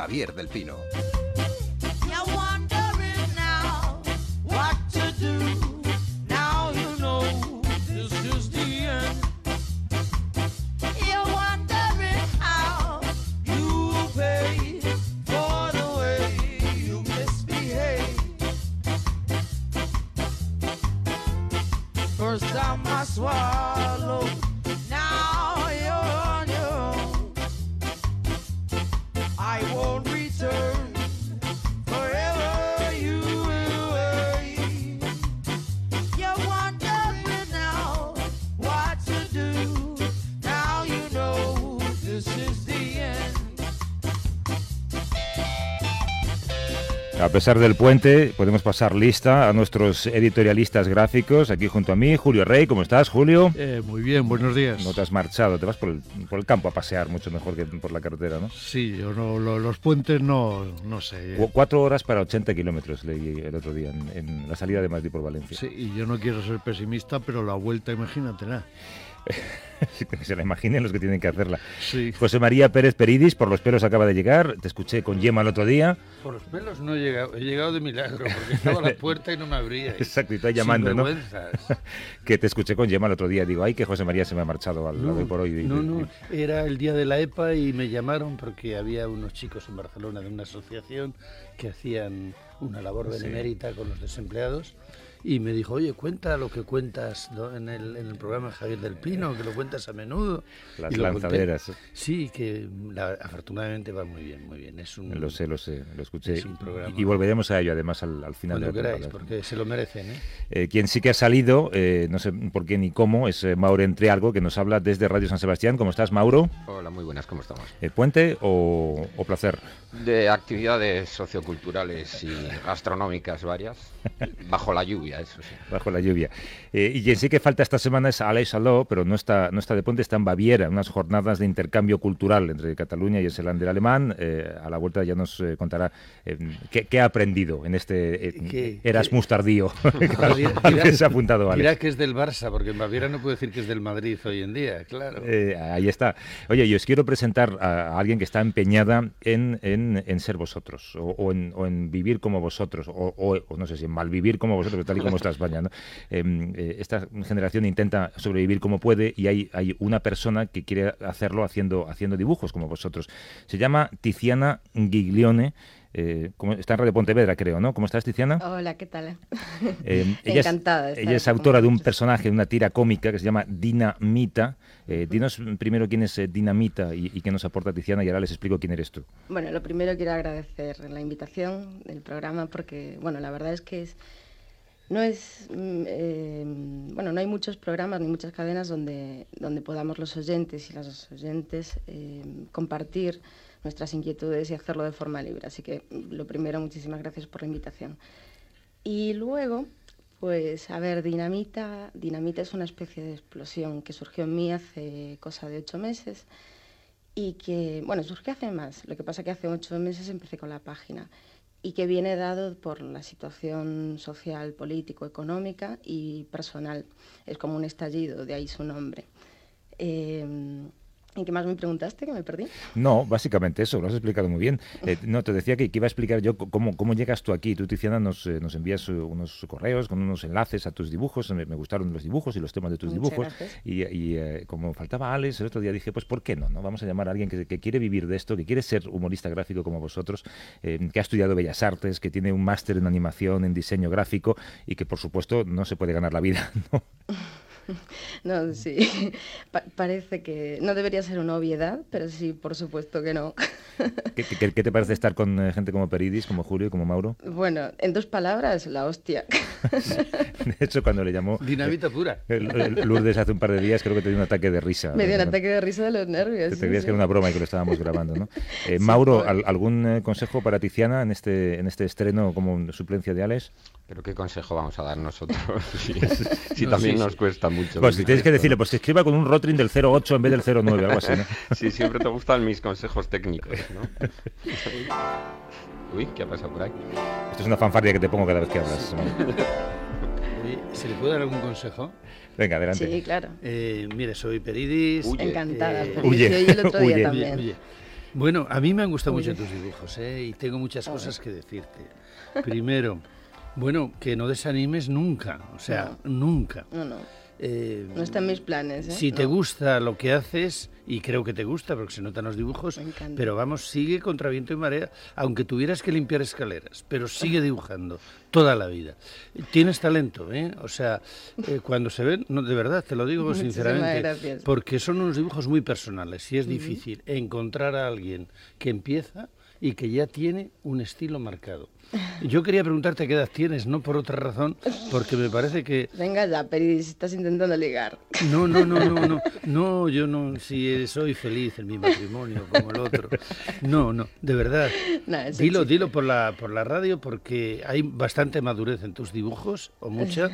Javier del Pino. Pesar del puente, podemos pasar lista a nuestros editorialistas gráficos. Aquí junto a mí, Julio Rey. ¿Cómo estás, Julio? Eh, muy bien, buenos días. No te has marchado, te vas por el, por el, campo a pasear mucho mejor que por la carretera, ¿no? Sí, yo no, lo, los puentes no, no sé. Cu cuatro horas para 80 kilómetros leí el otro día en, en, la salida de Madrid por Valencia. Sí, y yo no quiero ser pesimista, pero la vuelta, imagínate, ¿no? que se la imaginen los que tienen que hacerla. Sí. José María Pérez Peridis, por los pelos acaba de llegar. Te escuché con Yema el otro día. Por los pelos no he llegado, he llegado de milagro, porque estaba a la puerta y no me abría. Exacto, y está llamando, ¿no? que te escuché con Yema el otro día. Digo, ay, que José María se me ha marchado al no, lado por hoy. No, no, era el día de la EPA y me llamaron porque había unos chicos en Barcelona de una asociación que hacían una labor benemérita sí. con los desempleados y me dijo, oye, cuenta lo que cuentas ¿no? en, el, en, el, programa Javier del Pino, que lo cuentas a menudo. Las y lanzaderas. Conté. Sí, que la, afortunadamente va muy bien, muy bien. Es un, lo sé, lo sé, lo escuché. Es un programa. Y, y volveremos a ello además al, al final Cuando de la queráis, porque se lo merecen. ¿eh? Eh, quien sí que ha salido, eh, no sé por qué ni cómo, es Mauro Entrealgo, que nos habla desde Radio San Sebastián. ¿Cómo estás, Mauro? Hola, muy buenas, ¿cómo estamos? ¿Puente o, o placer? De actividades socioculturales y gastronómicas varias, bajo la lluvia, eso sí. Bajo la lluvia. Eh, y quien sí que falta esta semana es Aleix Aló, pero no está, no está de puente, está en Baviera, unas jornadas de intercambio cultural entre Cataluña y el Selander alemán. Eh, a la vuelta ya nos eh, contará qué, qué, ha aprendido en este ¿Qué, Erasmus qué? tardío dirá, al que se ha apuntado Alex. Dirá que es del Barça, porque en Baviera no puede decir que es del Madrid hoy en día, claro. Eh, ahí está. Oye, yo os quiero presentar a, a alguien que está empeñada en, en, en ser vosotros, o, en, vivir como vosotros, o, no sé si en malvivir como vosotros, tal y como está España. ¿no? eh, esta generación intenta sobrevivir como puede y hay, hay una persona que quiere hacerlo haciendo, haciendo dibujos como vosotros. Se llama Tiziana Giglione. Eh, como, está en Radio Pontevedra, creo, ¿no? ¿Cómo estás, Tiziana? Hola, ¿qué tal? Eh, ella Encantada. Es, ella es autora de un personaje, de una tira cómica que se llama Dinamita. Eh, dinos primero quién es Dinamita y, y, qué nos aporta Tiziana y ahora les explico quién eres tú. Bueno, lo primero quiero agradecer la invitación del programa porque, bueno, la verdad es que es no es eh, bueno no hay muchos programas ni muchas cadenas donde donde podamos los oyentes y las oyentes eh, compartir nuestras inquietudes y hacerlo de forma libre así que lo primero muchísimas gracias por la invitación y luego pues a ver dinamita dinamita es una especie de explosión que surgió en mí hace cosa de ocho meses y que bueno surgió hace más lo que pasa que hace ocho meses empecé con la página y que viene dado por la situación social, político, económica y personal. Es como un estallido, de ahí su nombre. Eh, ¿En qué más me preguntaste? ¿Que me perdí? No, básicamente eso, lo has explicado muy bien. Eh, no, te decía que, que, iba a explicar yo cómo, cómo llegas tú aquí. Tú, Tiziana, nos, eh, nos envías unos correos con unos enlaces a tus dibujos. Me, me gustaron los dibujos y los temas de tus Muchas dibujos. Gracias. Y, y eh, como faltaba Alex, el otro día dije, pues ¿por qué no? no? Vamos a llamar a alguien que, que quiere vivir de esto, que quiere ser humorista gráfico como vosotros, eh, que ha estudiado Bellas Artes, que tiene un máster en animación, en diseño gráfico y que, por supuesto, no se puede ganar la vida, ¿no? No, sí, pa parece que no debería ser una obviedad, pero sí, por supuesto que no. ¿Qué, qué, qué te parece estar con eh, gente como Peridis, como Julio y como Mauro? Bueno, en dos palabras, la hostia. de hecho, cuando le llamó... Dinamita pura. El, el Lourdes hace un par de días creo que te dio un ataque de risa. Me dio un ¿no? ataque de risa de los nervios. Te, sí, creías sí. que era una broma y que lo estábamos grabando, ¿no? Eh, Sí, Mauro, por- ¿al- ¿algún eh, consejo para Tiziana en este, en este estreno como suplencia de Alex? Pero qué consejo vamos a dar nosotros si, si No, también sí, nos sí. cuesta mucho. Pues si tienes que decirle, pues que escriba con un Rotring del 08 en vez del 09, algo así, ¿no? Sí, siempre te gustan mis consejos técnicos, ¿no? Uy, ¿qué ha pasado por ahí? Esto es una fanfarria que te pongo cada vez que hablas. ¿Se le puede dar algún consejo? Venga, adelante. Sí, claro. Eh, mire, soy Peridis. Encantada. Eh, huye, el otro día huye. también. Bueno, a mí me han gustado mucho tus dibujos, ¿eh? Y tengo muchas cosas que decirte. Primero, bueno, que no desanimes nunca, o sea, nunca. No, no. Eh, No está en mis planes, ¿eh? Si te No. gusta lo que haces, y creo que te gusta porque se notan los dibujos, Me encanta. pero vamos, sigue contra viento y marea, aunque tuvieras que limpiar escaleras, pero sigue dibujando toda la vida. Tienes talento, ¿eh? O sea, eh, cuando se ven, no, de verdad, te lo digo Muchísimas sinceramente, gracias. porque son unos dibujos muy personales y es difícil encontrar a alguien que empieza y que ya tiene un estilo marcado. Yo quería preguntarte qué edad tienes, no por otra razón, porque me parece que Venga ya, Peridis, estás intentando ligar. no, no, no, no, no, no, yo no, si soy feliz en mi matrimonio como el otro. No, no, de verdad. No, Dilo, chiste. dilo por la, por la radio porque hay bastante madurez en tus dibujos, o mucha.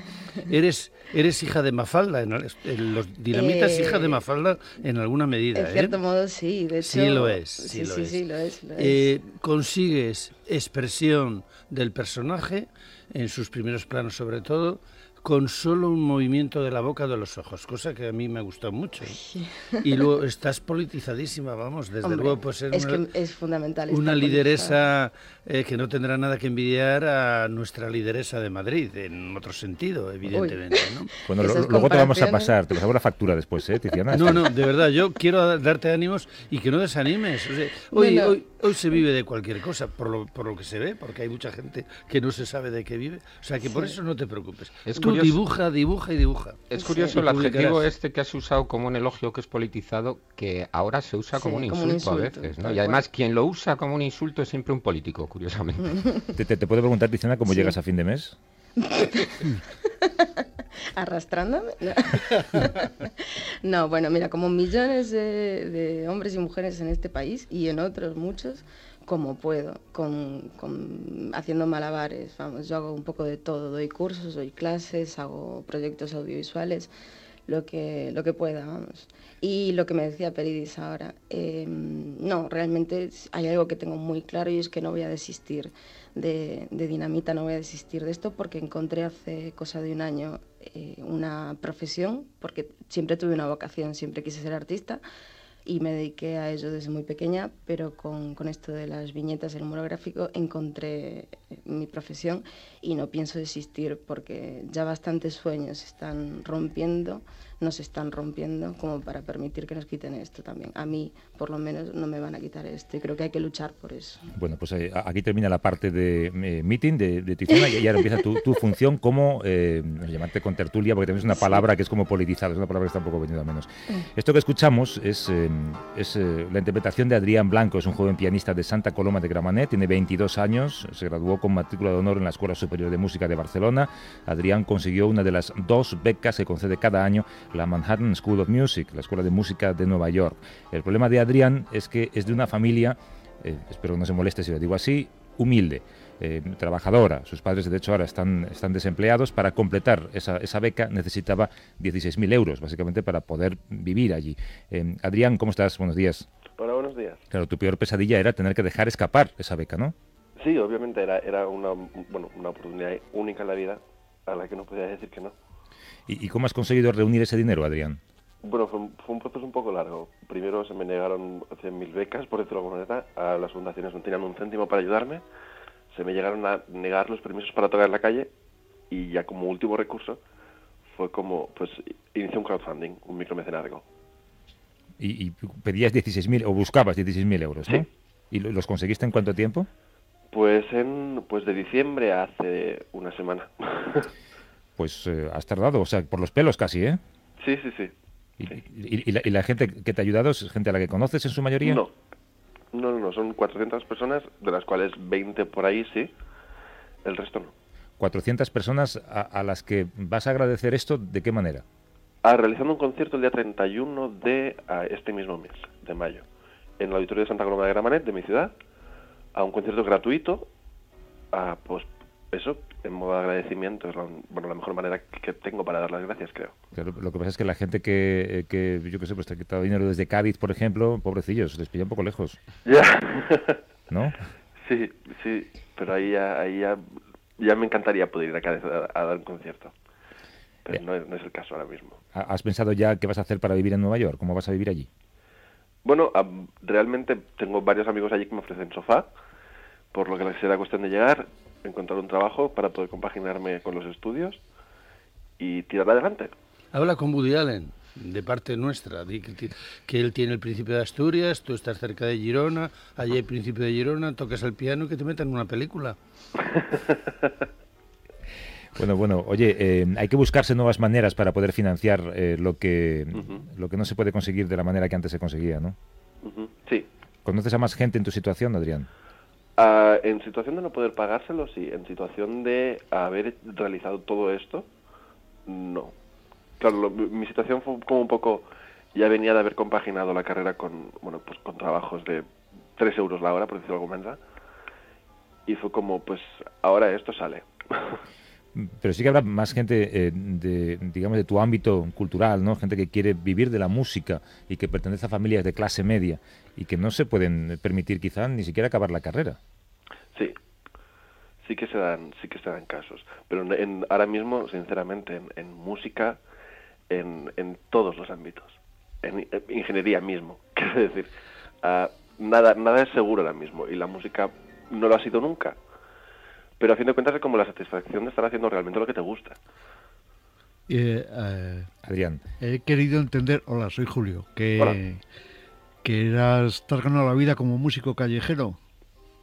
Eres, eres hija de Mafalda, en, en los dinamitas Eh, hija de Mafalda en alguna medida, En ¿eh? cierto modo, sí. De hecho, Sí lo es, Sí, sí lo sí, es. sí, lo es. lo es. Eh, consigues expresión del personaje, en sus primeros planos sobre todo, con solo un movimiento de la boca de los ojos, cosa que a mí me gustó mucho. Y luego estás politizadísima, vamos, desde Hombre, luego pues es una, que es fundamental. una lideresa eh, que no tendrá nada que envidiar a nuestra lideresa de Madrid, en otro sentido, evidentemente. ¿no? Bueno, lo- luego te vamos a pasar, te pasamos la factura después, ¿eh, Tiziana? No, no, de verdad, yo quiero da- darte ánimos y que no desanimes. O sea, hoy, Bueno. hoy, hoy se vive de cualquier cosa, por lo, por lo que se ve, porque hay mucha gente que no se sabe de qué vive. O sea, que por eso no te preocupes. Es Tú curioso. dibuja, dibuja y dibuja. Es curioso el adjetivo este que has usado como un elogio que es politizado, que ahora se usa como, Sí, un, como un insulto a insulto, veces. ¿no? Y además quien lo usa como un insulto es siempre un político, curiosamente. ¿Te, te, te puedo preguntar, Tiziana, cómo Sí. llegas a fin de mes? ¿Arrastrándome? No. No, bueno, mira, como millones de, de hombres y mujeres en este país y en otros muchos, como puedo, con, con- haciendo malabares, vamos, yo hago un poco de todo, doy cursos, doy clases, hago proyectos audiovisuales, lo que, lo que pueda, vamos. Y lo que me decía Peridis ahora, eh, no, realmente hay algo que tengo muy claro y es que no voy a desistir de, de Dinamita, no voy a desistir de esto porque encontré hace cosa de un año eh, una profesión, porque siempre tuve una vocación, siempre quise ser artista y me dediqué a ello desde muy pequeña, pero con, con esto de las viñetas, el humor gráfico, encontré eh, mi profesión y no pienso desistir porque ya bastantes sueños están rompiendo, nos están rompiendo como para permitir que nos quiten esto también. A mí, por lo menos, no me van a quitar esto y creo que hay que luchar por eso. Bueno, pues eh, aquí termina la parte de eh, meeting de, de Tiziana y y ahora empieza tu, tu función como, eh, llamarte con tertulia, porque también es una palabra que es como politizado, es una palabra que está un poco venido a menos. Esto que escuchamos es, es la interpretación de Adrián Blanco, es un joven pianista de Santa Coloma de Gramenet, tiene 22 años, se graduó con matrícula de honor en la Escuela Superior de Música de Barcelona. Adrián consiguió una de las dos becas que concede cada año la Manhattan School of Music, la Escuela de Música de Nueva York. El problema de Adrián es que es de una familia eh, espero que no se moleste si lo digo así, humilde, eh, trabajadora. Sus padres, de hecho, ahora están, están desempleados. Para completar esa, esa beca necesitaba 16.000 euros, básicamente, para poder vivir allí. Eh, Adrián, ¿cómo estás? Buenos días. Hola, buenos días. Claro, tu peor pesadilla era tener que dejar escapar esa beca, ¿no? Sí, obviamente era, era una, bueno, una oportunidad única en la vida a la que no podía decir que no. ¿Y, y cómo has conseguido reunir ese dinero, Adrián? Bueno, fue, un- fue un proceso un poco largo. Primero se me negaron 100.000 becas, por decirlo de alguna manera. A las fundaciones no tenían un céntimo para ayudarme. Se me llegaron a negar los permisos para tocar en la calle. Y ya como último recurso fue como, pues, inicié un crowdfunding, un micromecenazgo. Y, y pedías 16.000 o buscabas 16.000 euros, ¿no? Sí. ¿Y lo- los conseguiste en cuánto tiempo? Pues en, pues de diciembre a hace una semana. Pues eh, has tardado, o sea, por los pelos casi, ¿eh? sí, sí, sí. ¿Y, y- y la, y la gente que te ha ayudado es gente a la que conoces en su mayoría? No. No, no, no, son 400 personas, de las cuales 20 por ahí sí, el resto no. 400 personas a, a las que vas a agradecer esto, ¿de qué manera? Ah, realizando un concierto el día 31 de ah, este mismo mes, de mayo, en el auditorio de Santa Coloma de Gramanet, de mi ciudad, a un concierto gratuito, ah, pues eso, en modo de agradecimiento, es la, bueno, la mejor manera que tengo para dar las gracias, creo. Claro, lo que pasa es que la gente que, eh, que yo qué sé, pues te ha quitado dinero desde Cádiz, por ejemplo, pobrecillos, les pilla un poco lejos, Ya, ¿no? sí, sí, pero ahí ya, ahí ya, ya me encantaría poder ir a Cádiz a, a dar un concierto, pero Ya. no es, no es el caso ahora mismo. ¿Ha- ¿Has pensado ya qué vas a hacer para vivir en Nueva York? ¿Cómo vas a vivir allí? Bueno, realmente tengo varios amigos allí que me ofrecen sofá, por lo que será cuestión de llegar, encontrar un trabajo para poder compaginarme con los estudios y tirar adelante. Habla con Woody Allen, de parte nuestra, que, él tiene el principio de Asturias, tú estás cerca de Girona, allí hay principio de Girona, tocas el piano y que te metan en una película. Bueno, bueno, oye, eh, hay que buscarse nuevas maneras para poder financiar eh, lo, que, Ujú. lo que no se puede conseguir de la manera que antes se conseguía, ¿no? Ujú, Sí. ¿Conoces a más gente en tu situación, Adrián? Ah, en situación de no poder pagárselo, sí. En situación de haber realizado todo esto, no. Claro, lo- mi situación fue como un poco... Ya venía de haber compaginado la carrera con, bueno, pues con trabajos de 3 euros la hora, por decirlo de alguna manera. Y fue como, pues, ahora esto sale. Pero sí que habrá más gente eh, de, digamos, de tu ámbito cultural, ¿no? Gente que quiere vivir de la música y que pertenece a familias de clase media y que no se pueden permitir quizá ni siquiera acabar la carrera. Sí, sí que se dan, sí que se dan casos. Pero en, en- ahora mismo, sinceramente, en, en música, en, en todos los ámbitos, en, en ingeniería mismo, quiero decir, ah, nada, nada es seguro ahora mismo y la música no lo ha sido nunca. Pero a fin de cuentas es como la satisfacción de estar haciendo realmente lo que te gusta. Eh, eh, Adrián, he querido entender, hola, soy Julio, que, Hola. que eras, te has ganado la vida como músico callejero.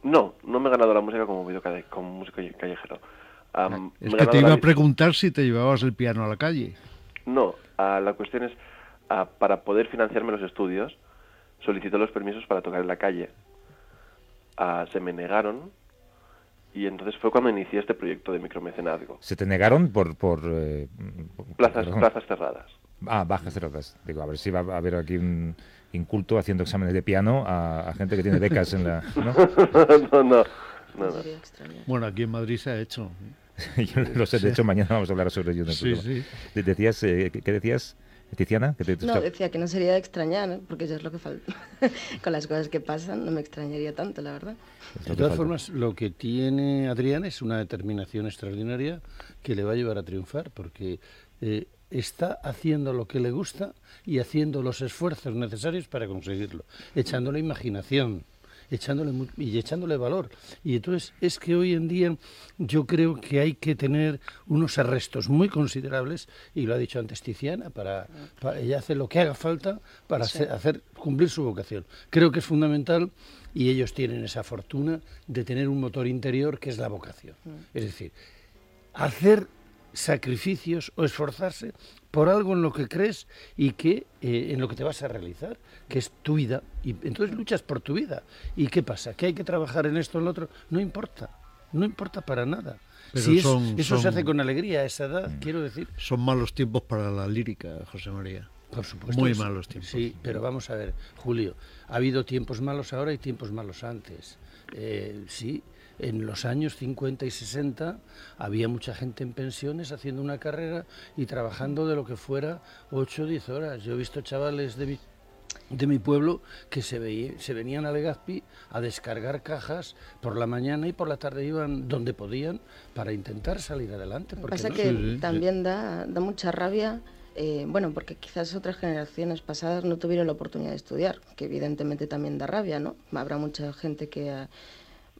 No, no me he ganado la música como, video calle- como músico callejero. Am, Es que te iba a preguntar si te llevabas el piano a la calle. No, ah, la cuestión es, ah, para poder financiarme los estudios, solicité los permisos para tocar en la calle. Ah, se me negaron y entonces fue cuando inicié este proyecto de micromecenazgo. ¿se te negaron por... por, eh, por- Plazas, perdón? plazas cerradas. Ah, bajas cerradas. Digo, a ver si va a haber aquí un inculto haciendo exámenes de piano a, a gente que tiene becas en la... ¿no? no, no, no, no. Bueno, aquí en Madrid se ha hecho. Yo lo sé, de hecho mañana vamos a hablar sobre ello. en el Sí, sí. De- Decías, eh, ¿qué qué decías, Tiziana? Que te- No, decía que no sería de extrañar, ¿eh? porque eso es lo que falta. Con las cosas que pasan, no me extrañaría tanto, la verdad. De todas formas, lo que tiene Adrián es una determinación extraordinaria que le va a llevar a triunfar, porque eh, está haciendo lo que le gusta y haciendo los esfuerzos necesarios para conseguirlo, echándole imaginación echándole y echándole valor. Y entonces es que hoy en día yo creo que hay que tener unos arrestos muy considerables, y lo ha dicho antes Tiziana, para, para- ella hace lo que haga falta para hacer, hacer cumplir su vocación. Creo que es fundamental y ellos tienen esa fortuna de tener un motor interior que es la vocación. Es decir, hacer sacrificios o esforzarse por algo en lo que crees y que eh, en lo que te vas a realizar, que es tu vida. Y entonces luchas por tu vida. ¿Y qué pasa? ¿Que hay que trabajar en esto o en lo otro? No importa. No importa para nada. Pero si es- son- eso se hace con alegría a esa edad, quiero decir. Son malos tiempos para la lírica, José María. Por supuesto. Muy malos tiempos. Sí, pero vamos a ver, Julio, ha habido tiempos malos ahora y tiempos malos antes. Eh, sí, en los años 50 y 60 había mucha gente en pensiones haciendo una carrera y trabajando de lo que fuera 8 o 10 horas. Yo he visto chavales de mi, de mi pueblo que se, veía- se venían a Legazpi a descargar cajas por la mañana y por la tarde iban donde podían para intentar salir adelante. porque Pasa no- que Sí, sí, sí. también da, da mucha rabia, eh, bueno, porque quizás otras generaciones pasadas no tuvieron la oportunidad de estudiar, que evidentemente también da rabia, ¿no? Habrá mucha gente que ah,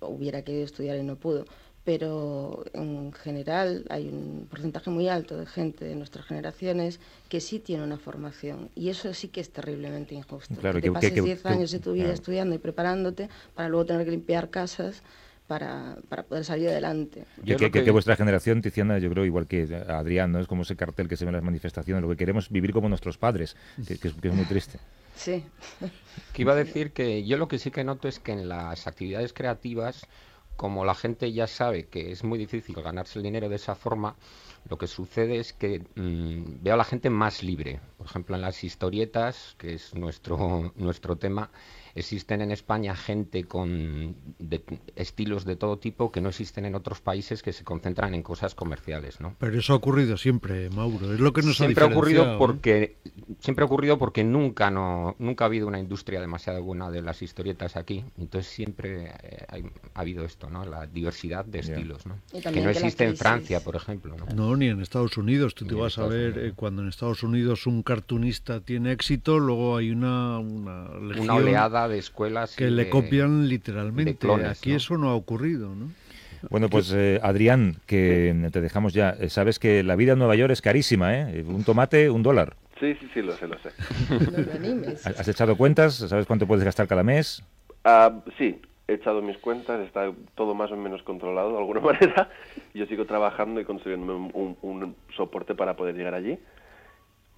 hubiera querido estudiar y no pudo, pero en general hay un porcentaje muy alto de gente de nuestras generaciones que sí tiene una formación y eso sí que es terriblemente injusto. Claro, que que- te pases que- que- 10 que- años de tu vida claro. estudiando y preparándote para luego tener que limpiar casas para, para poder salir adelante. Yo que, que- que- que vuestra generación, Tiziana, yo creo, igual que Adrián, ¿no? Es como ese cartel que se ve en las manifestaciones. Lo que queremos es vivir como nuestros padres, que, que es, que es muy triste. Sí. Que iba a decir que yo lo que sí que noto es que en las actividades creativas, como la gente ya sabe que es muy difícil ganarse el dinero de esa forma, lo que sucede es que mm, veo a la gente más libre. Por ejemplo, en las historietas, que es nuestro, nuestro tema, existen en España gente con estilos de todo tipo que no existen en otros países que se concentran en cosas comerciales, ¿no? Pero eso ha ocurrido siempre, Mauro. Es lo que nos siempre ha, ocurrido porque siempre ha ocurrido porque nunca no nunca ha habido una industria demasiado buena de las historietas aquí. Entonces siempre eh, ha habido esto, ¿no? La diversidad de estilos, ¿no? Que no existe en Francia, por ejemplo. ¿no? ni en Estados Unidos. Tú te vas a ver eh, cuando en Estados Unidos un cartunista tiene éxito, luego hay una una, una oleada de escuelas que le copian literalmente. Aquí eso no ha ocurrido, ¿no? Bueno, pues eh, Adrián, que te dejamos ya. Eh, sabes que la vida en Nueva York es carísima, ¿eh? Un tomate, un dólar. Sí, sí, sí, lo sé, lo sé. ¿Has echado cuentas? ¿Sabes cuánto puedes gastar cada mes? Ah, sí, he echado mis cuentas, está todo más o menos controlado de alguna manera. Yo sigo trabajando y consiguiendo un, un soporte para poder llegar allí.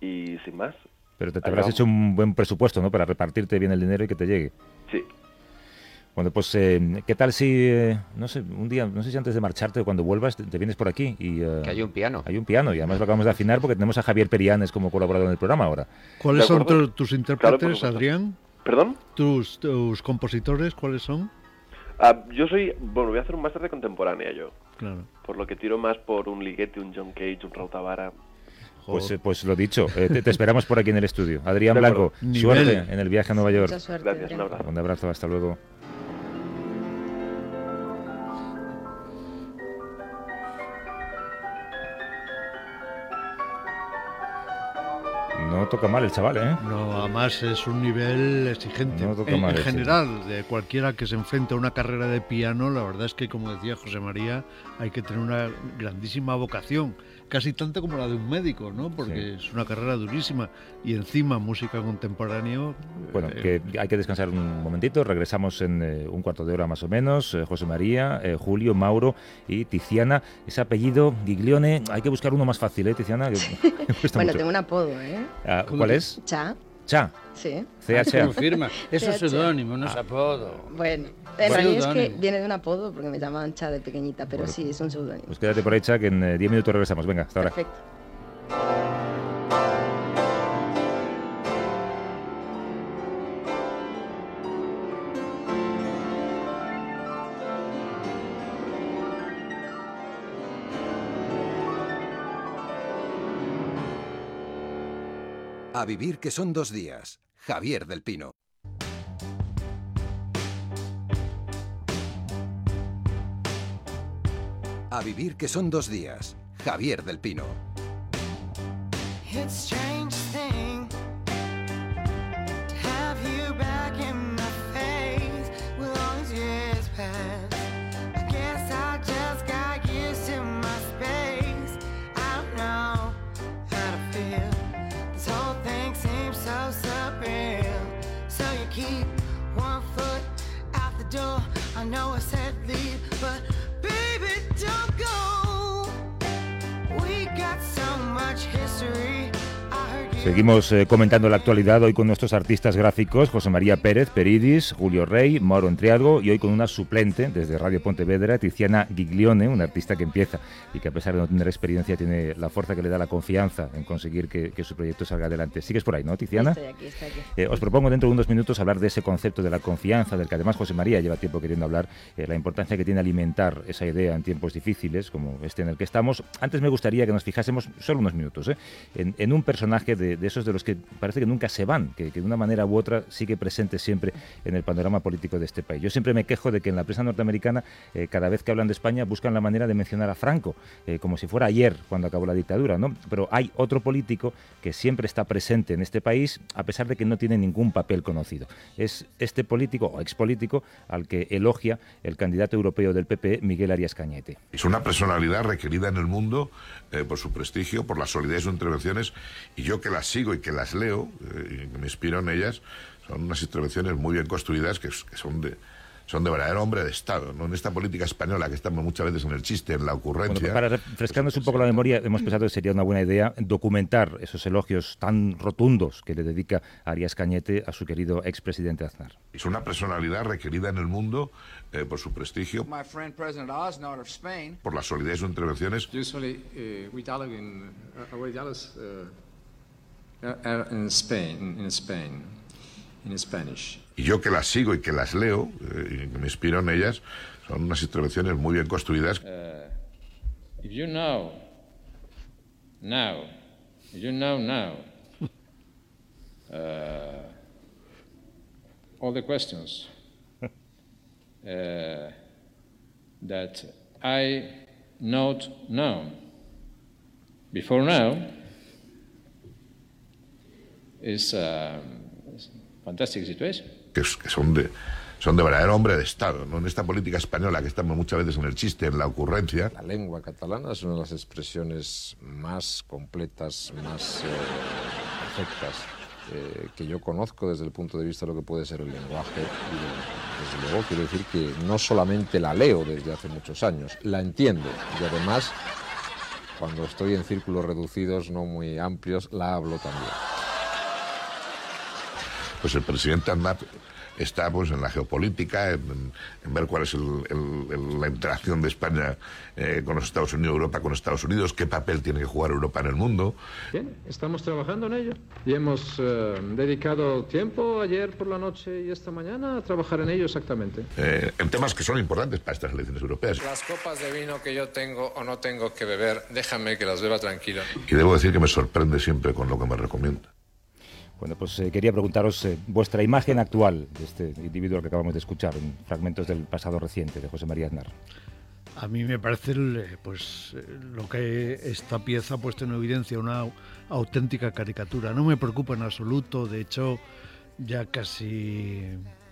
Y sin más. Pero te, habrás hecho un buen presupuesto, ¿no? Para repartirte bien el dinero y que te llegue. Sí, bueno, pues, eh, ¿qué tal si, eh, no sé, un día, no sé si antes de marcharte o cuando vuelvas, te, vienes por aquí y... Eh, que hay un piano. Hay un piano y además lo acabamos de afinar porque tenemos a Javier Perianes como colaborador en el programa ahora. ¿Cuáles son tus intérpretes, Adrián? ¿Perdón? ¿Tus, ¿Tus compositores cuáles son? Ah, yo soy, bueno, voy a hacer un máster de contemporánea yo. Claro. Por lo que tiro más por un Ligeti, un John Cage, un Rautavara. Pues, pues lo dicho, te, esperamos por aquí en el estudio. Adrián Blanco, suerte en el viaje a Nueva York. Mucha Gracias, un abrazo. Un abrazo, hasta luego. No toca mal el chaval, ¿eh? No, además es un nivel exigente. en, general, de cualquiera que se enfrente a una carrera de piano, la verdad es que, como decía José María, hay que tener una grandísima vocación casi tanto como la de un médico, ¿no? Porque es una carrera durísima y encima música contemporánea. Bueno, eh, que hay que descansar un momentito, regresamos en eh, un cuarto de hora más o menos. Eh, José María, Julio, Mauro y Tiziana. Ese apellido, Giglione, hay que buscar uno más fácil, ¿eh, Tiziana? bueno, tengo un apodo, ¿eh? Ah, ¿Cuál es? Cha. Cha. Sí. CH. Confirma. Eso es seudónimo, no es apodo. Bueno, en realidad es que viene de un apodo porque me llamaban Cha de pequeñita, pero sí, es un seudónimo. Pues quédate por ahí, Cha, que en 10 minutos regresamos. Venga, hasta ahora. Perfecto. A vivir que son dos días. Javier del Pino. A vivir que son dos días. Javier del Pino. Seguimos eh, comentando la actualidad hoy con nuestros artistas gráficos, José María Pérez, Peridis, Julio Rey, Mauro Entrialgo y hoy con una suplente desde Radio Pontevedra, Tiziana Giglione, una artista que empieza y que a pesar de no tener experiencia tiene la fuerza que le da la confianza en conseguir que, su proyecto salga adelante. Sigues por ahí, ¿no, Tiziana? Estoy aquí, estoy aquí. Eh, os propongo dentro de unos minutos hablar de ese concepto de la confianza, del que además José María lleva tiempo queriendo hablar, eh, la importancia que tiene alimentar esa idea en tiempos difíciles como este en el que estamos. Antes me gustaría que nos fijásemos, solo unos minutos, en, un personaje de de esos de los que parece que nunca se van, que, de una manera u otra sigue presente siempre en el panorama político de este país. Yo siempre me quejo de que en la prensa norteamericana, eh, cada vez que hablan de España, buscan la manera de mencionar a Franco, eh, como si fuera ayer, cuando acabó la dictadura, ¿no? Pero hay otro político que siempre está presente en este país, a pesar de que no tiene ningún papel conocido. Es este político o expolítico al que elogia el candidato europeo del PP, Miguel Arias Cañete. Es una personalidad requerida en el mundo eh, por su prestigio, por la solidez de sus intervenciones, y yo que las sigo y que las leo, eh, y que me inspiro en ellas, son unas intervenciones muy bien construidas que, son de son de verdadero hombre de Estado, ¿no? En esta política española que estamos muchas veces en el chiste, en la ocurrencia. Bueno, para refrescarnos un poco la memoria, hemos pensado que sería una buena idea documentar esos elogios tan rotundos que le dedica Arias Cañete a su querido expresidente Aznar. Es una personalidad requerida en el mundo eh, por su prestigio, por la solidez de sus intervenciones. Uh, in Spain, in Spain. Y yo que las sigo y que las leo, eh, y que me inspiro en ellas, son unas intervenciones muy bien construidas. Uh, if you know now, if you know now, uh, all the questions uh, that I note now, before now, is a fantastic situation. Que, que son de son de verdadero hombre de Estado, ¿no? En esta política española que estamos muchas veces en el chiste, en la ocurrencia. La lengua catalana es una de las expresiones más completas, más eh, perfectas eh, que yo conozco desde el punto de vista de lo que puede ser el lenguaje. Y desde luego quiero decir que no solamente la leo desde hace muchos años, la entiendo y además cuando estoy en círculos reducidos, no muy amplios, la hablo también. Pues el presidente Aznar está pues, en la geopolítica, en, ver cuál es la interacción de España eh, con los Estados Unidos, Europa con Estados Unidos, qué papel tiene que jugar Europa en el mundo. Bien, estamos trabajando en ello y hemos eh, dedicado tiempo ayer por la noche y esta mañana a trabajar en ello exactamente. Eh, en temas que son importantes para estas elecciones europeas. Las copas de vino que yo tengo o no tengo que beber, déjame que las beba tranquilo. Y debo decir que me sorprende siempre con lo que me recomienda. Bueno, pues eh, quería preguntaros eh, vuestra imagen actual de este individuo que acabamos de escuchar en fragmentos del pasado reciente de José María Aznar. A mí me parece pues eh, lo que esta pieza ha puesto en evidencia una auténtica caricatura. No me preocupa en absoluto, de hecho ya casi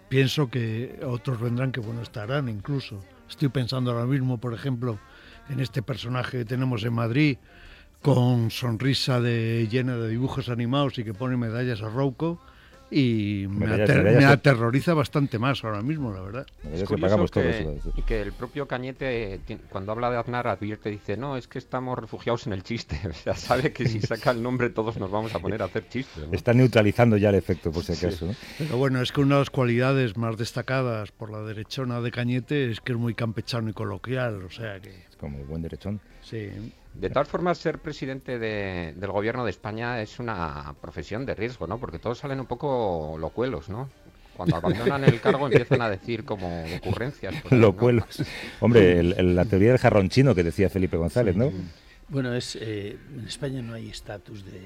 pienso que otros vendrán que bueno estarán incluso. Estoy pensando ahora mismo, por ejemplo, en este personaje que tenemos en Madrid, con sonrisa de, llena de dibujos animados y que pone medallas a Rouco y me, aterroriza bastante más ahora mismo, la verdad. Es curioso que, y que el propio Cañete, cuando habla de Aznar, advierte, dice, no, es que estamos refugiados en el chiste. O sea, sabe que si saca el nombre todos nos vamos a poner a hacer chistes. Está neutralizando ya el efecto, por si acaso. Pero bueno, es que una de las cualidades más destacadas por la derechona de Cañete es que es muy campechano y coloquial, o sea que... Es como buen derechón. Sí. De tal forma, ser presidente del gobierno de España es una profesión de riesgo, ¿no? Porque todos salen un poco locuelos, ¿no? Cuando abandonan el cargo empiezan a decir como ocurrencias. Locuelos. Hombre, la teoría del jarrón chino que decía Felipe González, ¿no? Bueno, es eh, en España no hay estatus de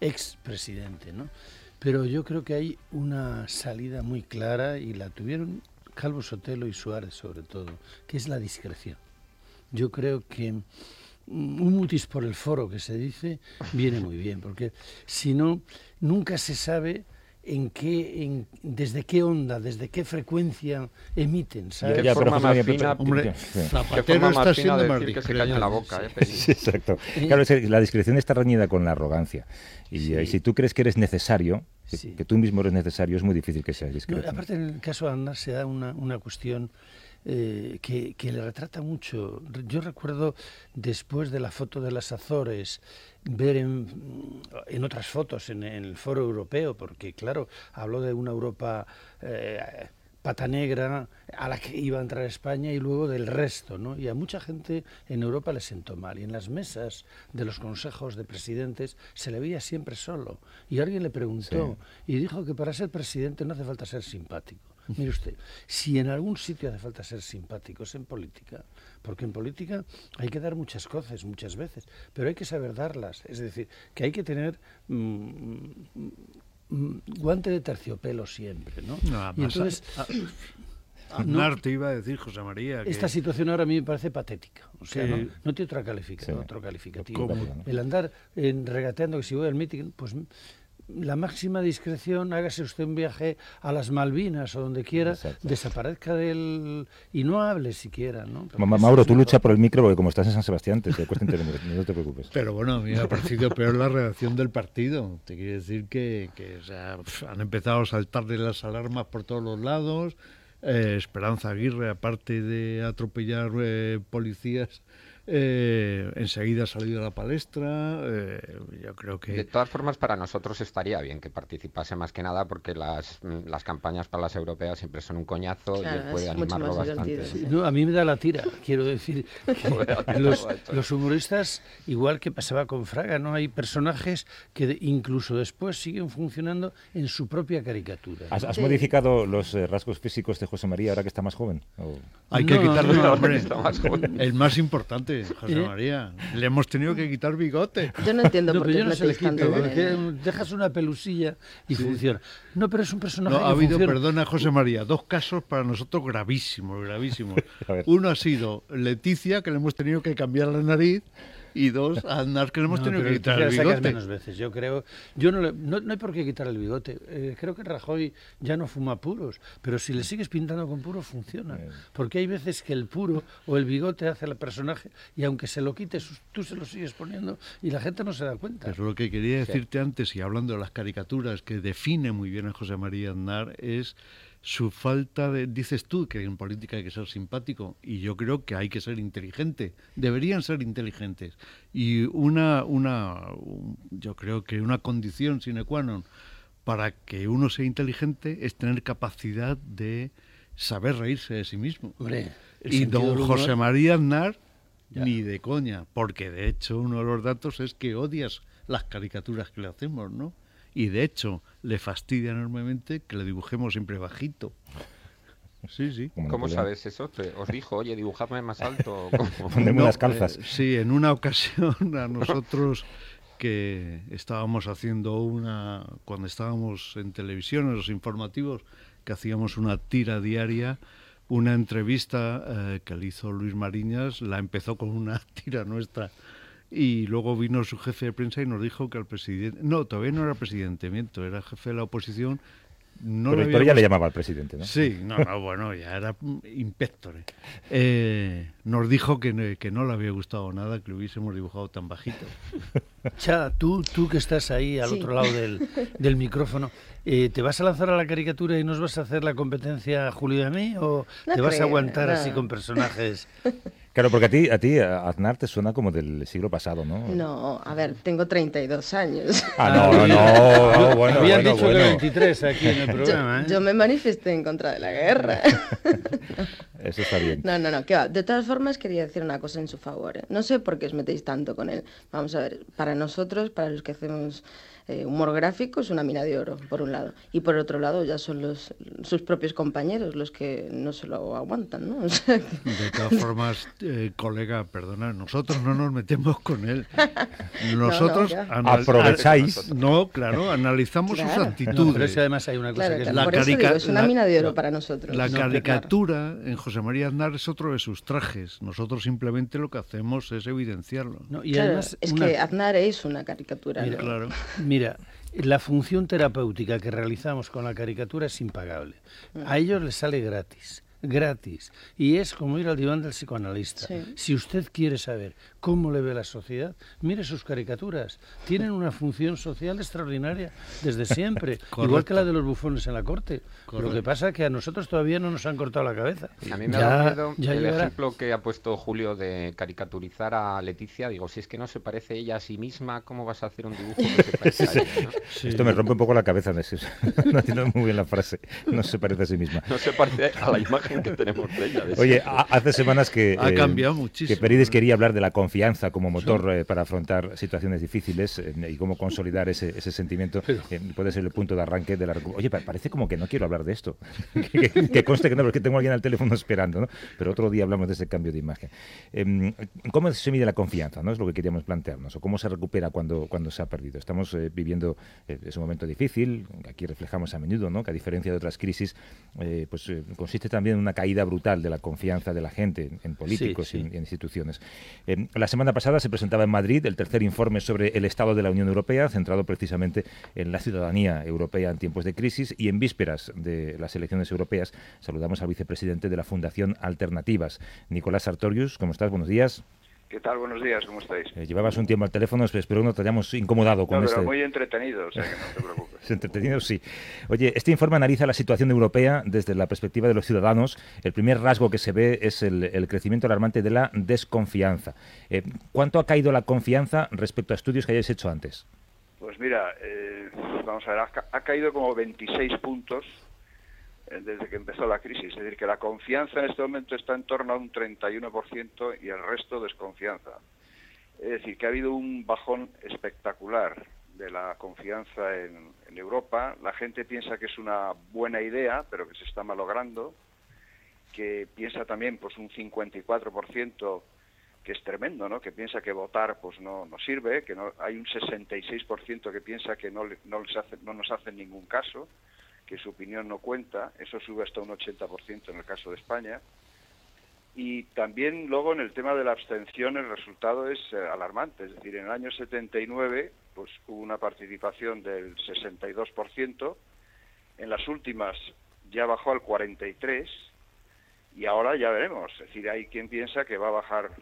expresidente, ¿no? Pero yo creo que hay una salida muy clara y la tuvieron Calvo Sotelo y Suárez sobre todo, que es la discreción. Yo creo que un mutis por el foro que se dice viene muy bien, porque si no, nunca se sabe en qué, en, desde qué onda, desde qué frecuencia emiten, ¿sabes? ¿Qué forma más fina, hombre, Zapatero está siendo más que se la boca, ¿eh? sí, exacto. Claro, la discreción está reñida con la arrogancia. Y, eh, si tú crees que eres necesario, que, tú mismo eres necesario, es muy difícil que seas discreto. aparte, en el caso de Andar se da una, una cuestión eh, que, le retrata mucho. Yo recuerdo después de la foto de las Azores ver en, en otras fotos en, el foro europeo, porque claro, habló de una Europa eh, pata negra a la que iba a entrar España y luego del resto, ¿no? Y a mucha gente en Europa le sentó mal. Y en las mesas de los consejos de presidentes se le veía siempre solo. Y alguien le preguntó y dijo que para ser presidente no hace falta ser simpático. Mire usted, si en algún sitio hace falta ser simpáticos en política, porque en política hay que dar muchas cosas muchas veces, pero hay que saber darlas. Es decir, que hay que tener mm, guante de terciopelo siempre, ¿no? y entonces... te iba a decir, José María. Esta situación ahora a mí me parece patética. O sea, no, no, tiene otra calificación, otro calificativo. El andar en, regateando que si voy al meeting, pues la máxima discreción, hágase usted un viaje a las Malvinas o donde quiera, desaparezca del... y no hable siquiera, ¿no? Mauro, tú lucha por el micro porque como estás en San Sebastián te, cuesta intervenir, no te preocupes. Pero bueno, a mí me ha parecido peor la redacción del partido. Te quiere decir que, han empezado a saltarle las alarmas por todos los lados. Eh, Esperanza Aguirre, aparte de atropellar eh, policías, eh, enseguida ha salido a la palestra. Eh, yo creo que. De todas formas, para nosotros estaría bien que participase más que nada, porque las, mm, las campañas para las europeas siempre son un coñazo y él puede animarlo bastante. a mí me da la tira, quiero decir. los, humoristas, igual que pasaba con Fraga, ¿no? Hay personajes que incluso después siguen funcionando en su propia caricatura. ¿Has, modificado los eh, rasgos físicos de José María ahora que está más joven? Hay que quitarle el nombre. El más importante. José ¿Eh? María. Le hemos tenido que quitar bigote. Yo no entiendo por qué yo no se le Dejas una pelusilla y funciona. No, pero es un personaje no, ha habido, perdona José María, dos casos para nosotros gravísimos, gravísimos. Uno ha sido Leticia, que le hemos tenido que cambiar la nariz y dos, a Aznar que le hemos tenido que quitar el bigote. menos veces, yo creo. Yo no, no, hay por qué quitar el bigote. Eh, creo que Rajoy ya no fuma puros, pero si le sigues pintando con puro funciona. Porque hay veces que el puro o el bigote hace al personaje y aunque se lo quites, tú se lo sigues poniendo y la gente no se da cuenta. Pero lo que quería decirte antes, y hablando de las caricaturas que define muy bien a José María Aznar, es su falta de... Dices tú que en política hay que ser simpático y yo creo que hay que ser inteligente. Deberían ser inteligentes. Y una, una yo creo que una condición sine qua non para que uno sea inteligente es tener capacidad de saber reírse de sí mismo. y don José María Aznar ni de coña, porque de hecho uno de los datos es que odias las caricaturas que le hacemos, ¿no? Y de hecho le fastidia enormemente que le dibujemos siempre bajito. Sí, sí. ¿Cómo sabes eso? ¿Os dijo, oye, dibujadme más alto? Poneme unas calzas. Eh, sí, en una ocasión a nosotros que estábamos haciendo una, cuando estábamos en televisión, en los informativos, que hacíamos una tira diaria, una entrevista eh, que le hizo Luis Mariñas, la empezó con una tira nuestra y luego vino su jefe de prensa y nos dijo que el presidente, no, todavía no era presidente, miento, era jefe de la oposición. No pero, ya le llamaba al presidente, ¿no? Sí, no, no, bueno, ya era inspector. Eh, nos dijo que, que, no le había gustado nada que lo hubiésemos dibujado tan bajito. Cha, tú, tú que estás ahí al otro lado del, del micrófono, eh, ¿te vas a lanzar a la caricatura y nos vas a hacer la competencia Julio y a mí? ¿O te vas a aguantar así con personajes Claro, porque a ti, a ti, Aznar te suena como del siglo pasado, ¿no? No, a ver, tengo 32 años. Ah, no, no, no, bueno, Habían dicho que 23 aquí en el programa, ¿eh? Yo, me manifesté en contra de la guerra. Eso está bien. No, no, no, que va. De todas formas, quería decir una cosa en su favor. ¿eh? No sé por qué os metéis tanto con él. Vamos a ver, para nosotros, para los que hacemos eh, humor gráfico es una mina de oro, por un lado. Y por otro lado ya son los, sus propios compañeros los que no se lo aguantan, ¿no? De todas formas, eh, colega, perdona, nosotros no nos metemos con él. Nosotros aprovecháis. No, claro, analizamos sus actitudes. pero además hay una cosa que es... La es una mina de oro para nosotros. La caricatura en José María Aznar es otro de sus trajes. Nosotros simplemente lo que hacemos es evidenciarlo. y además es que Aznar es una caricatura. claro. Mira, la función terapéutica que realizamos con la caricatura es impagable. A ellos les sale gratis gratis. Y es como ir al diván del psicoanalista. Si usted quiere saber cómo le ve la sociedad, mire sus caricaturas. Tienen una función social extraordinaria desde siempre, igual que la de los bufones en la corte. Lo que pasa es que a nosotros todavía no nos han cortado la cabeza. A mí me ha dado el ejemplo que ha puesto Julio de caricaturizar a Leticia. Digo, si es que no se parece ella a sí misma, ¿cómo vas a hacer un dibujo que se parece a Esto me rompe un poco la cabeza. no entiendo muy bien la frase. No se parece a sí misma. No se parece a la imagen que tenemos de ella. Oye, hace semanas que, ha cambiado muchísimo. que Perides quería hablar de la confianza como motor eh, para afrontar situaciones difíciles eh, y cómo consolidar ese, ese sentimiento. puede ser el punto de arranque de la Oye, parece como que no quiero hablar de esto. que, conste que no, porque tengo a alguien al teléfono esperando, ¿no? Pero otro día hablamos de ese cambio de imagen. Em, ¿Cómo se mide la confianza? ¿no? Es lo que queríamos plantearnos. ¿O cómo se recupera cuando, cuando se ha perdido? Estamos eh, viviendo es un momento difícil, aquí reflejamos a menudo, ¿no? Que a diferencia de otras crisis, pues consiste también en una caída brutal de la confianza de la gente en, políticos Y, en, instituciones. Eh, la semana pasada se presentaba en Madrid el tercer informe sobre el estado de la Unión Europea, centrado precisamente en la ciudadanía europea en tiempos de crisis y en vísperas de las elecciones europeas. Saludamos al vicepresidente de la Fundación Alternativas, Nicolás Sartorius. ¿Cómo estás? Buenos días. ¿Qué tal? Buenos días, ¿cómo estáis? Eh, llevabas un tiempo al teléfono, espero no te hayamos incomodado con no, pero este muy entretenido, o sea que no te preocupes. entretenido, sí. Oye, este informe analiza la situación europea desde la perspectiva de los ciudadanos. El primer rasgo que se ve es el, crecimiento alarmante de la desconfianza. Eh, ¿Cuánto ha caído la confianza respecto a estudios que hayáis hecho antes? Pues mira, eh, vamos a ver, ha, caído como 26 puntos desde que empezó la crisis. Es decir, que la confianza en este momento está en torno a un 31% y el resto desconfianza. Es decir, que ha habido un bajón espectacular de la confianza en, Europa. La gente piensa que es una buena idea, pero que se está malogrando. Que piensa también, pues, un 54% que es tremendo, ¿no? Que piensa que votar, pues, no, no sirve. Que no, hay un 66% que piensa que no, no, hace, no nos hacen ningún caso que su opinión no cuenta, eso sube hasta un 80% en el caso de España. Y también luego en el tema de la abstención el resultado es eh, alarmante, es decir, en el año 79 pues hubo una participación del 62%, en las últimas ya bajó al 43 y ahora ya veremos, es decir, hay quien piensa que va a bajar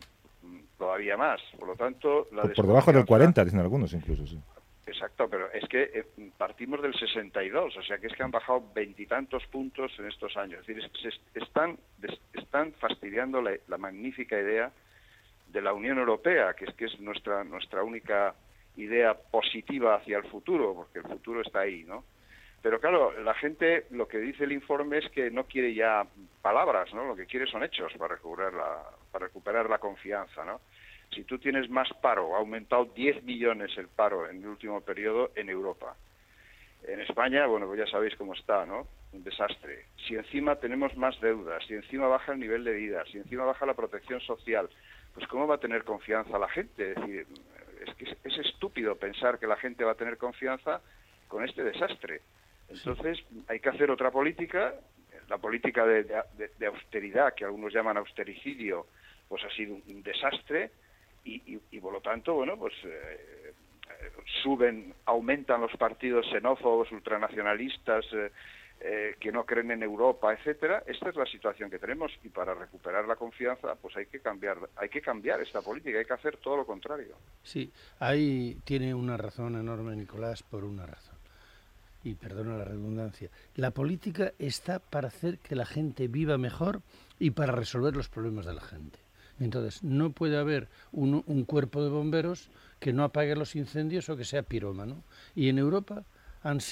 mm, todavía más, por lo tanto la por, por debajo del 40 dicen algunos incluso, sí. Exacto, pero es que eh, partimos del 62, o sea que es que han bajado veintitantos puntos en estos años. Es decir, se están, están fastidiando la, magnífica idea de la Unión Europea, que es que es nuestra, nuestra única idea positiva hacia el futuro, porque el futuro está ahí, ¿no? Pero claro, la gente lo que dice el informe es que no quiere ya palabras, ¿no? Lo que quiere son hechos para recuperar la, para recuperar la confianza, ¿no? Si tú tienes más paro, ha aumentado 10 millones el paro en el último periodo en Europa. En España, bueno, pues ya sabéis cómo está, ¿no? Un desastre. Si encima tenemos más deudas, si encima baja el nivel de vida, si encima baja la protección social, pues ¿cómo va a tener confianza la gente? Es decir, es que es estúpido pensar que la gente va a tener confianza con este desastre. Entonces, hay que hacer otra política, la política de, austeridad, que algunos llaman austericidio, pues ha sido un desastre, y, por lo tanto, bueno, pues eh, suben, aumentan los partidos xenófobos, ultranacionalistas, eh, eh, que no creen en Europa, etcétera. Esta es la situación que tenemos y para recuperar la confianza, pues hay que cambiar, hay que cambiar esta política, hay que hacer todo lo contrario. Sí, ahí tiene una razón enorme Nicolás por una razón. Y perdona la redundancia. La política está para hacer que la gente viva mejor y para resolver los problemas de la gente. Entonces, no puede haber un, cuerpo de bomberos que no apague los incendios o que sea pirómano. Y en Europa,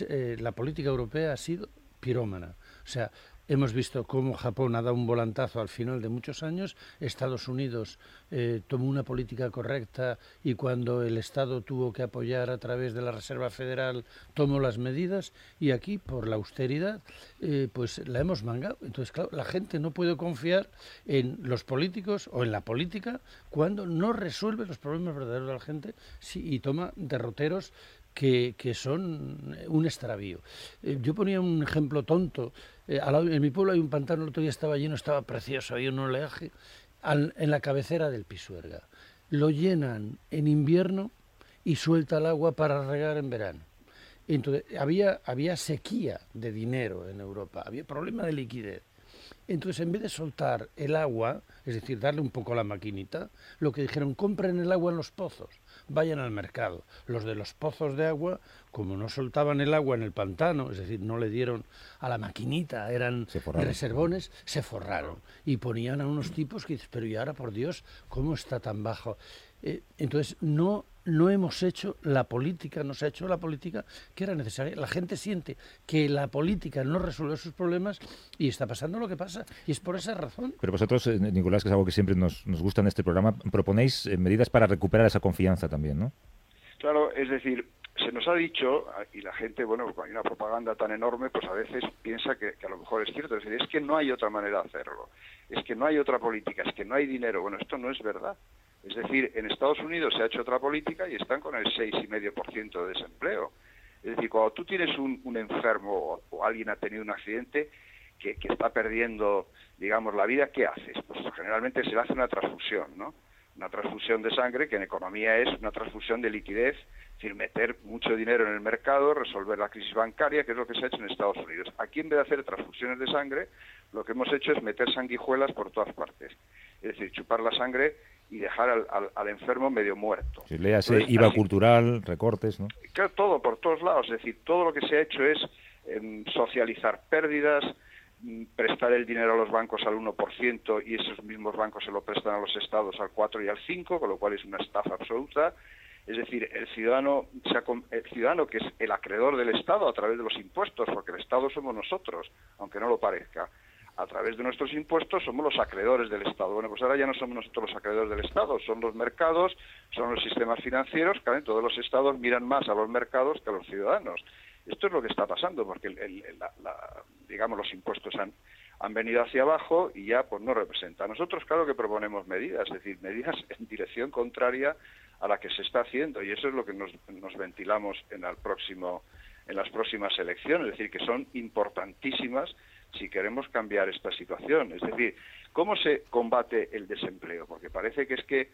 eh, la política europea ha sido pirómana. O sea, Hemos visto cómo Japón ha dado un volantazo al final de muchos años, Estados Unidos eh, tomó una política correcta y cuando el Estado tuvo que apoyar a través de la Reserva Federal tomó las medidas y aquí por la austeridad eh, pues la hemos mangado. Entonces, claro, la gente no puede confiar en los políticos o en la política cuando no resuelve los problemas verdaderos de la gente y toma derroteros que, son un extravío. Eh, yo ponía un ejemplo tonto eh, en mi pueblo hay un pantano, el otro día estaba lleno, estaba precioso, había un oleaje en la cabecera del Pisuerga. Lo llenan en invierno y suelta el agua para regar en verano. Entonces, había, había sequía de dinero en Europa, había problema de liquidez. Entonces, en vez de soltar el agua, es decir, darle un poco a la maquinita, lo que dijeron, compren el agua en los pozos vayan al mercado. Los de los pozos de agua, como no soltaban el agua en el pantano, es decir, no le dieron a la maquinita, eran reservones, se forraron. Y ponían a unos tipos que dices, pero y ahora, por Dios, ¿cómo está tan bajo? Eh, entonces, no no hemos hecho la política, no se ha hecho la política que era necesaria. La gente siente que la política no resuelve sus problemas y está pasando lo que pasa. Y es por esa razón. Pero vosotros, eh, Nicolás, que es algo que siempre nos, nos gusta en este programa, proponéis eh, medidas para recuperar esa confianza también, ¿no? Claro, es decir, se nos ha dicho, y la gente, bueno, cuando hay una propaganda tan enorme, pues a veces piensa que, que, a lo mejor es cierto. Es decir, es que no hay otra manera de hacerlo. Es que no hay otra política, es que no hay dinero. Bueno, esto no es verdad. Es decir, en Estados Unidos se ha hecho otra política y están con el 6,5% de desempleo. Es decir, cuando tú tienes un, enfermo o, alguien ha tenido un accidente que, está perdiendo, digamos, la vida, ¿qué haces? Pues generalmente se le hace una transfusión, ¿no? Una transfusión de sangre que en economía es una transfusión de liquidez, es decir, meter mucho dinero en el mercado, resolver la crisis bancaria, que es lo que se ha hecho en Estados Unidos. Aquí, en vez de hacer transfusiones de sangre, lo que hemos hecho es meter sanguijuelas por todas partes. es decir, chupar la sangre y dejar al, enfermo medio muerto. Si léase IVA cultural, recortes, ¿no? Claro, todo, por todos lados. Es decir, todo lo que se ha hecho es em, socializar pérdidas, prestar el dinero a los bancos al 1% y esos mismos bancos se lo prestan a los estados al 4 y al 5, con lo cual es una estafa absoluta. Es decir, el ciudadano, el ciudadano que es el acreedor del Estado a través de los impuestos, porque el Estado somos nosotros, aunque no lo parezca, a través de nuestros impuestos somos los acreedores del Estado. Bueno, pues ahora ya no somos nosotros los acreedores del Estado, son los mercados, son los sistemas financieros, que todos los estados miran más a los mercados que a los ciudadanos. Esto es lo que está pasando, porque digamos los impuestos han, han venido hacia abajo y ya pues no representa. Nosotros claro que proponemos medidas, es decir, medidas en dirección contraria a la que se está haciendo y eso es lo que nos, nos ventilamos en el próximo en las próximas elecciones, es decir, que son importantísimas si queremos cambiar esta situación. Es decir, ¿cómo se combate el desempleo? Porque parece que es que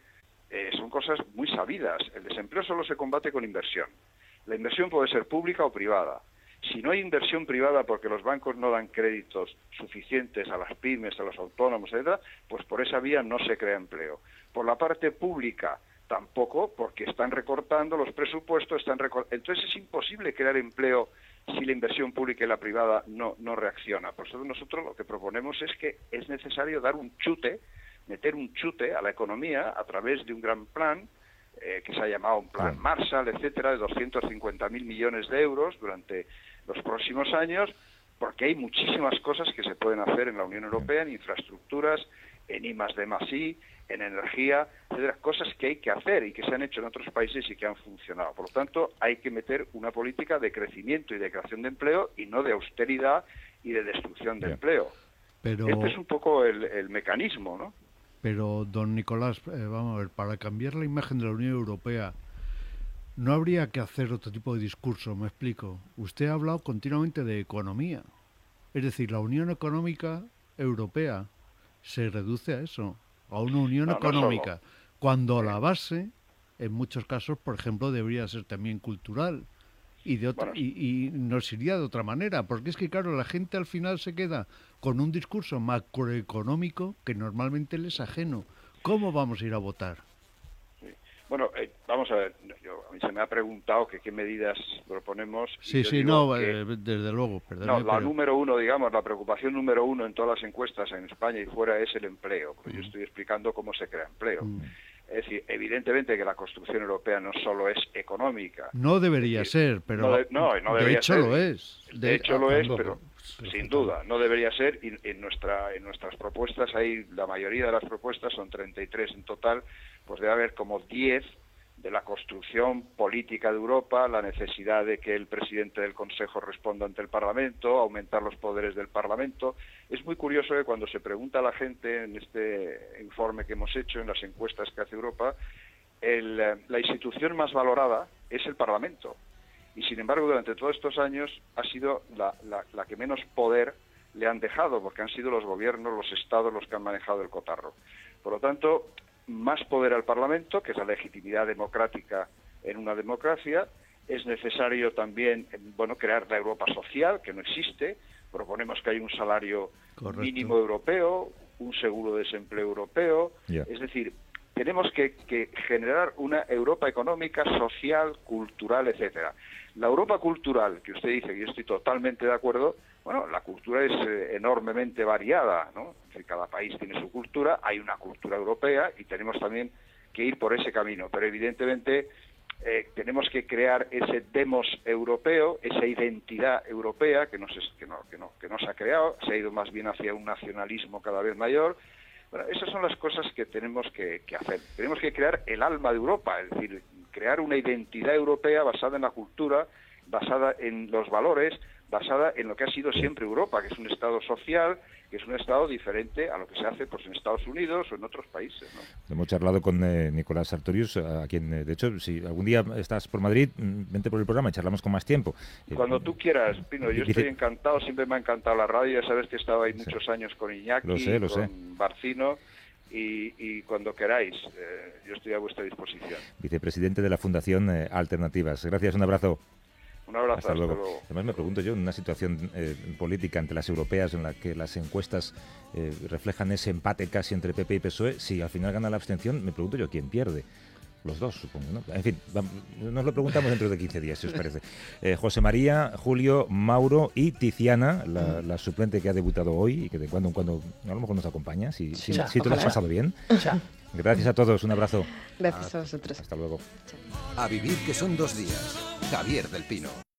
eh, son cosas muy sabidas. El desempleo solo se combate con inversión. La inversión puede ser pública o privada. Si no hay inversión privada porque los bancos no dan créditos suficientes a las pymes, a los autónomos, etc., pues por esa vía no se crea empleo. Por la parte pública tampoco, porque están recortando los presupuestos, están entonces es imposible crear empleo si la inversión pública y la privada no reacciona. Por eso nosotros lo que proponemos es que es necesario dar un chute, meter un chute a la economía a través de un gran plan eh, que se ha llamado un plan Marshall, etcétera, de 250.000 millones de euros durante los próximos años, porque hay muchísimas cosas que se pueden hacer en la Unión Europea, en infraestructuras, en I más D más I, en energía, etcétera, cosas que hay que hacer y que se han hecho en otros países y que han funcionado. Por lo tanto, hay que meter una política de crecimiento y de creación de empleo y no de austeridad y de destrucción de empleo. Pero... Este es un poco el, mecanismo, ¿no? Pero, don Nicolás, eh, vamos a ver, para cambiar la imagen de la Unión Europea, no habría que hacer otro tipo de discurso, me explico. Usted ha hablado continuamente de economía. Es decir, la Unión Económica Europea se reduce a eso, a una unión económica, cuando la base, en muchos casos, por ejemplo, debería ser también cultural. Y, de otra, y, nos iría de otra manera, porque es que, claro, la gente al final se queda con un discurso macroeconómico que normalmente le es ajeno. ¿Cómo vamos a ir a votar? Bueno, eh, vamos a ver, a mí se me ha preguntado que qué medidas proponemos. Sí, sí, no, eh, desde luego. No, la número uno, digamos, la preocupación número uno en todas las encuestas en España y fuera es el empleo, porque yo mm. estoy explicando cómo se crea empleo. Mm. Es decir, evidentemente que la construcción europea no solo es económica. No debería ser, pero no, no, de hecho lo es. De, hecho lo es, pero sin duda, no debería ser. Y en, nuestra, en nuestras propuestas, hay la mayoría de las propuestas, son 33 en total, pues debe haber como 10 de la construcción política de Europa, la necesidad de que el presidente del Consejo responda ante el Parlamento, aumentar los poderes del Parlamento. Es muy curioso que cuando se pregunta a la gente en este informe que hemos hecho, en las encuestas que hace Europa, la institución más valorada es el Parlamento. Y sin embargo, durante todos estos años ha sido la, la que menos poder le han dejado, porque han sido los gobiernos, los estados los que han manejado el cotarro. Por lo tanto, más poder al Parlamento, que es la legitimidad democrática en una democracia. Es necesario también bueno, crear la Europa social, que no existe. Proponemos que haya un salario mínimo europeo, un seguro de desempleo europeo. Es decir, tenemos que, que, generar una Europa económica, social, cultural, etcétera. La Europa cultural, que usted dice, y yo estoy totalmente de acuerdo, bueno, la cultura es eh, enormemente variada, ¿no? Cada país tiene su cultura, hay una cultura europea y tenemos también que ir por ese camino, pero evidentemente eh, tenemos que crear ese demos europeo, esa identidad europea que, nos, que, no, que, no, que no se ha creado, se ha ido más bien hacia un nacionalismo cada vez mayor. Bueno, esas son las cosas que tenemos que, que hacer. Tenemos que crear el alma de Europa, es decir, crear una identidad europea basada en la cultura, basada en los valores, basada en lo que ha sido siempre Europa, que es un Estado social, que es un Estado diferente a lo que se hace pues, en Estados Unidos o en otros países. Hemos charlado con eh, Nicolás Sartorius, a quien, eh, de hecho, si algún día estás por Madrid, mm, vente por el programa y charlamos con más tiempo. Eh, Cuando tú quieras, Pino, yo estoy encantado, siempre me ha encantado la radio, ya sabes que he estado ahí muchos años con Iñaki, con Barcino. Y, cuando queráis, yo estoy a vuestra disposición. Vicepresidente de la Fundación Alternativas. Gracias, un abrazo. Un abrazo. Hasta luego. Además me pregunto yo, en una situación eh, política ante las europeas en la que las encuestas eh, reflejan ese empate casi entre PP y PSOE, si al final gana la abstención, me pregunto yo quién pierde. Los dos, supongo. ¿no? En fin, nos lo preguntamos dentro de 15 días, si os parece. Eh, José María, Julio, Mauro y Tiziana, la, suplente que ha debutado hoy y que de cuando en cuando a lo mejor nos acompaña, si, si, si te lo has pasado bien. Gracias a todos, un abrazo. Gracias a vosotros. Hasta luego. A vivir que son dos días. Javier del Pino.